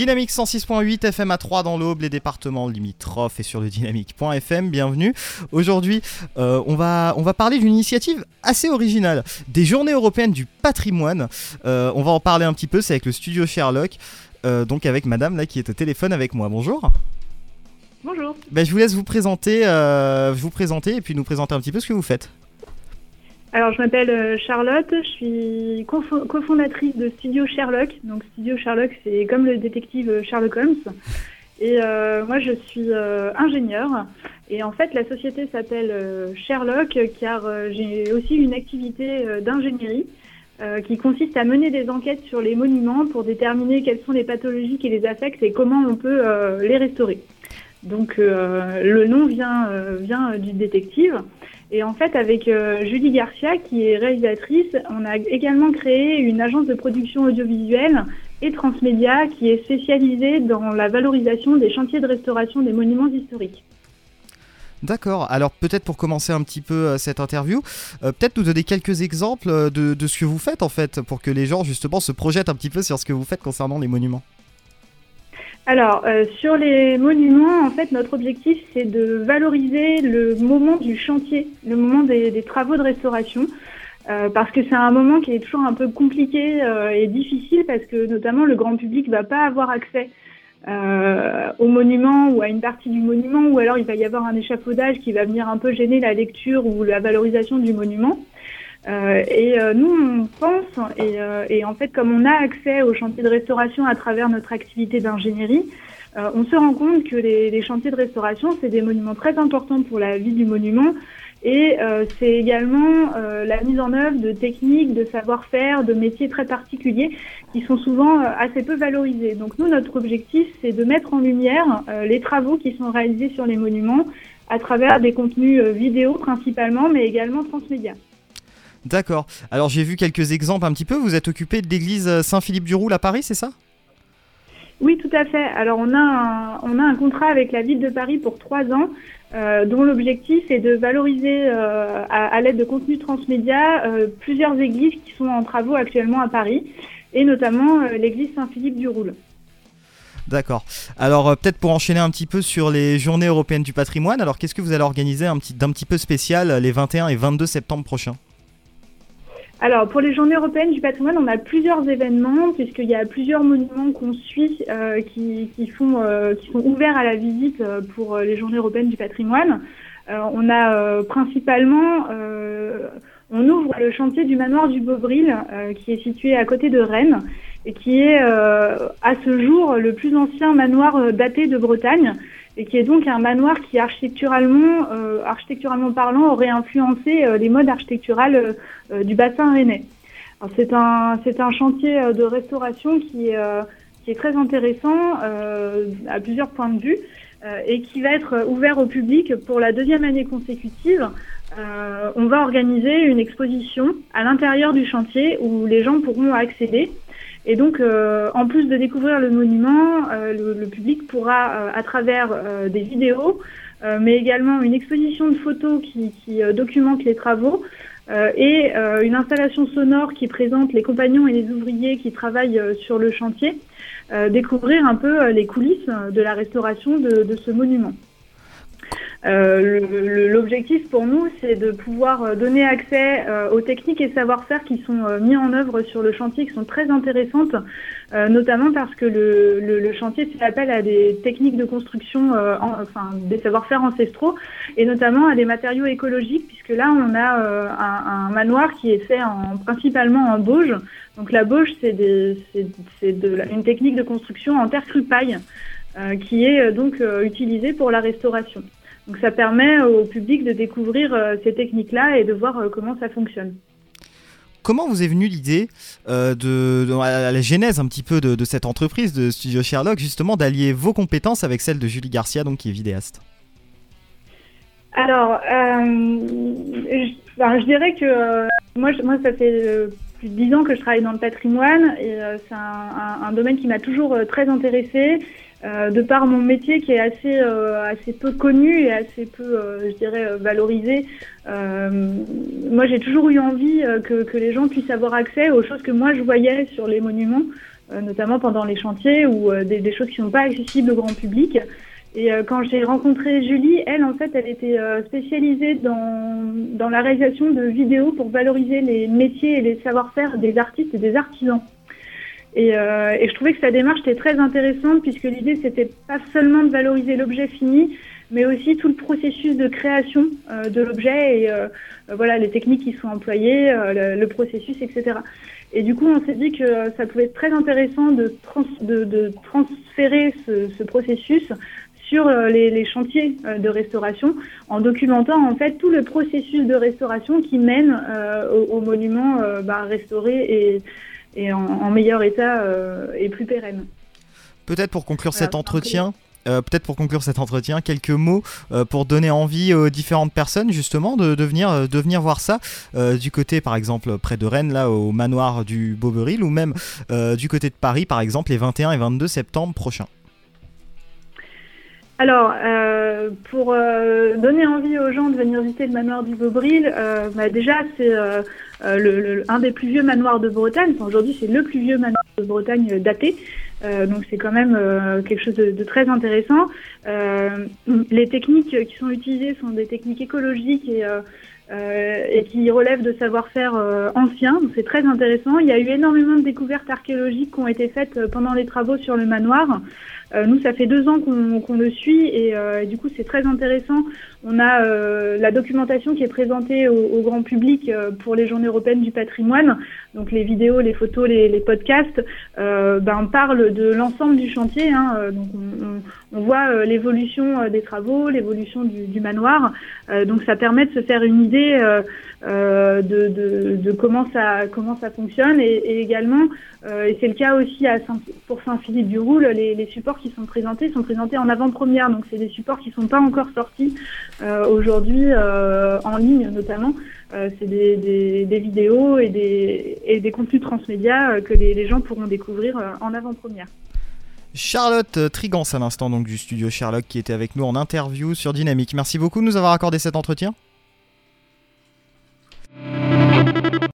Dynamique 106.8 FM à 3 dans l'Aube, les départements limitrophes et sur le dynamique.fm. Bienvenue. Aujourd'hui, euh, on, va, on va parler d'une initiative assez originale, des Journées européennes du patrimoine. Euh, on va en parler un petit peu, c'est avec le studio Sherlock, euh, donc avec madame là qui est au téléphone avec moi. Bonjour. Bonjour. Ben, je vous laisse vous présenter, vous présenter et puis nous présenter un petit peu ce que vous faites. Alors, je m'appelle euh, Charlotte, je suis cofondatrice de Studio Sherlock. Donc, Studio Sherlock, c'est comme le détective Sherlock Holmes. Et euh, moi, je suis euh, ingénieure. Et en fait, la société s'appelle Sherlock car j'ai aussi une activité d'ingénierie qui consiste à mener des enquêtes sur les monuments pour déterminer quelles sont les pathologies qui les affectent et comment on peut les restaurer. Donc, le nom vient, vient du détective. Et en fait, avec euh, Julie Garcia, qui est réalisatrice, on a également créé une agence de production audiovisuelle et transmédia qui est spécialisée dans la valorisation des chantiers de restauration des monuments historiques. D'accord, alors peut-être pour commencer un petit peu euh, cette interview, euh, peut-être nous donner quelques exemples de, de, ce que vous faites en fait, pour que les gens justement se projettent un petit peu sur ce que vous faites concernant les monuments. Alors, euh, sur les monuments, en fait, notre objectif, c'est de valoriser le moment du chantier, le moment des, travaux de restauration. Euh, parce que c'est un moment qui est toujours un peu compliqué euh, et difficile parce que notamment le grand public va pas avoir accès au monument ou à une partie du monument ou alors il va y avoir un échafaudage qui va venir un peu gêner la lecture ou la valorisation du monument. Euh, et euh, nous, on pense, et, euh, et, en fait, comme on a accès aux chantiers de restauration à travers notre activité d'ingénierie, on se rend compte que les, les chantiers de restauration, c'est des monuments très importants pour la vie du monument. Et c'est également la mise en œuvre de techniques, de savoir-faire, de métiers très particuliers qui sont souvent assez peu valorisés. Donc nous, notre objectif, c'est de mettre en lumière les travaux qui sont réalisés sur les monuments à travers des contenus vidéo principalement, mais également transmédia. D'accord. Alors j'ai vu quelques exemples un petit peu. Vous êtes occupé de l'église Saint-Philippe-du-Roule à Paris, c'est ça? Oui, tout à fait. Alors on a, un, on a un contrat avec la ville de Paris pour trois ans, euh, dont l'objectif est de valoriser euh, à, l'aide de contenus transmédia euh, plusieurs églises qui sont en travaux actuellement à Paris, et notamment l'église Saint-Philippe-du-Roule. D'accord. Alors peut-être pour enchaîner un petit peu sur les journées européennes du patrimoine, alors qu'est-ce que vous allez organiser d'un petit, petit peu spécial les 21 et 22 septembre prochains? Alors, pour les Journées européennes du patrimoine, on a plusieurs événements, puisqu'il y a plusieurs monuments qu'on suit euh, qui, font, euh, qui sont ouverts à la visite euh, pour les Journées européennes du patrimoine. on a principalement, on ouvre le chantier du manoir du Beaubril, qui est situé à côté de Rennes, et qui est à ce jour le plus ancien manoir daté de Bretagne et qui est donc un manoir qui architecturalement, euh, architecturalement parlant, aurait influencé euh, les modes architecturales euh, du bassin rennais. C'est un, c'est un chantier de restauration qui est, qui est très intéressant à plusieurs points de vue et qui va être ouvert au public pour la deuxième année consécutive. on va organiser une exposition à l'intérieur du chantier où les gens pourront accéder et donc, euh, en plus de découvrir le monument, euh, le, public pourra, euh, à travers des vidéos, mais également une exposition de photos qui, qui documente les travaux et une installation sonore qui présente les compagnons et les ouvriers qui travaillent sur le chantier, découvrir un peu les coulisses de la restauration de, de ce monument. Euh, L'objectif pour nous, c'est de pouvoir euh, donner accès euh, aux techniques et savoir-faire qui sont euh, mis en œuvre sur le chantier, qui sont très intéressantes, notamment parce que le, le, le chantier fait appel à des techniques de construction, enfin des savoir-faire ancestraux, et notamment à des matériaux écologiques, puisque là, on a un, un, manoir qui est fait en, principalement en bauge. Donc la bauge, c'est une technique de construction en terre crue paille. qui est donc utilisée pour la restauration. Donc ça permet au public de découvrir euh, ces techniques-là et de voir euh, comment ça fonctionne. Comment vous est venue l'idée euh, de, à la genèse un petit peu de, cette entreprise de Studio Sherlock, justement d'allier vos compétences avec celles de Julie Garcia, donc qui est vidéaste? Alors, je, dirais que moi, moi, ça fait plus de dix ans que je travaille dans le patrimoine et c'est un, un, domaine qui m'a toujours très intéressée. Euh, de par mon métier qui est assez euh, assez peu connu et assez peu, euh, je dirais, valorisé. moi, j'ai toujours eu envie que, les gens puissent avoir accès aux choses que moi je voyais sur les monuments. notamment pendant les chantiers ou des, choses qui ne sont pas accessibles au grand public. Et quand j'ai rencontré Julie, elle, en fait, elle était spécialisée dans, dans la réalisation de vidéos pour valoriser les métiers et les savoir-faire des artistes et des artisans. Et, euh, et, je trouvais que sa démarche était très intéressante puisque l'idée, c'était pas seulement de valoriser l'objet fini, mais aussi tout le processus de création euh, de l'objet et voilà les techniques qui sont employées, le, le, processus, etc. Et du coup, on s'est dit que ça pouvait être très intéressant de, trans, de, de transférer ce, ce processus sur euh, les, chantiers euh, de restauration en documentant en fait tout le processus de restauration qui mène euh, au, monument bah, restauré et, en, meilleur état et plus pérenne. Peut-être pour conclure cet entretien, peut-être pour conclure cet entretien, quelques mots pour donner envie aux différentes personnes justement de, de, venir, de venir voir ça du côté par exemple près de Rennes, là au manoir du Beauberil ou même du côté de Paris par exemple les 21 et 22 septembre prochains. Alors, euh, pour euh, donner envie aux gens de venir visiter le manoir du Beaubril, euh, bah déjà c'est le, un des plus vieux manoirs de Bretagne. Aujourd'hui, c'est le plus vieux manoir de Bretagne daté. donc c'est quand même quelque chose de, de très intéressant. les techniques qui sont utilisées sont des techniques écologiques et euh, et qui relève de savoir-faire euh, ancien. C'est très intéressant. Il y a eu énormément de découvertes archéologiques qui ont été faites euh, pendant les travaux sur le manoir. Nous, ça fait deux ans qu'on le suit et, du coup, c'est très intéressant. On a la documentation qui est présentée au, grand public pour les journées européennes du patrimoine. Donc les vidéos, les photos, les, podcasts, ben, parlent de l'ensemble du chantier. Hein. Donc on, on voit l'évolution des travaux, l'évolution du, du, manoir. donc ça permet de se faire une idée euh, euh, de, de, comment ça comment ça fonctionne et, également euh, et c'est le cas aussi à pour Saint-Philippe-du-Roule les, les, supports qui sont présentés sont présentés en avant-première donc c'est des supports qui sont pas encore sortis aujourd'hui en ligne notamment c'est des, des, vidéos et des, et des contenus transmédia que les, les gens pourront découvrir en avant-première. Charlotte Trigance à l'instant donc du studio Sherlock qui était avec nous en interview sur Dynamique. Merci beaucoup de nous avoir accordé cet entretien.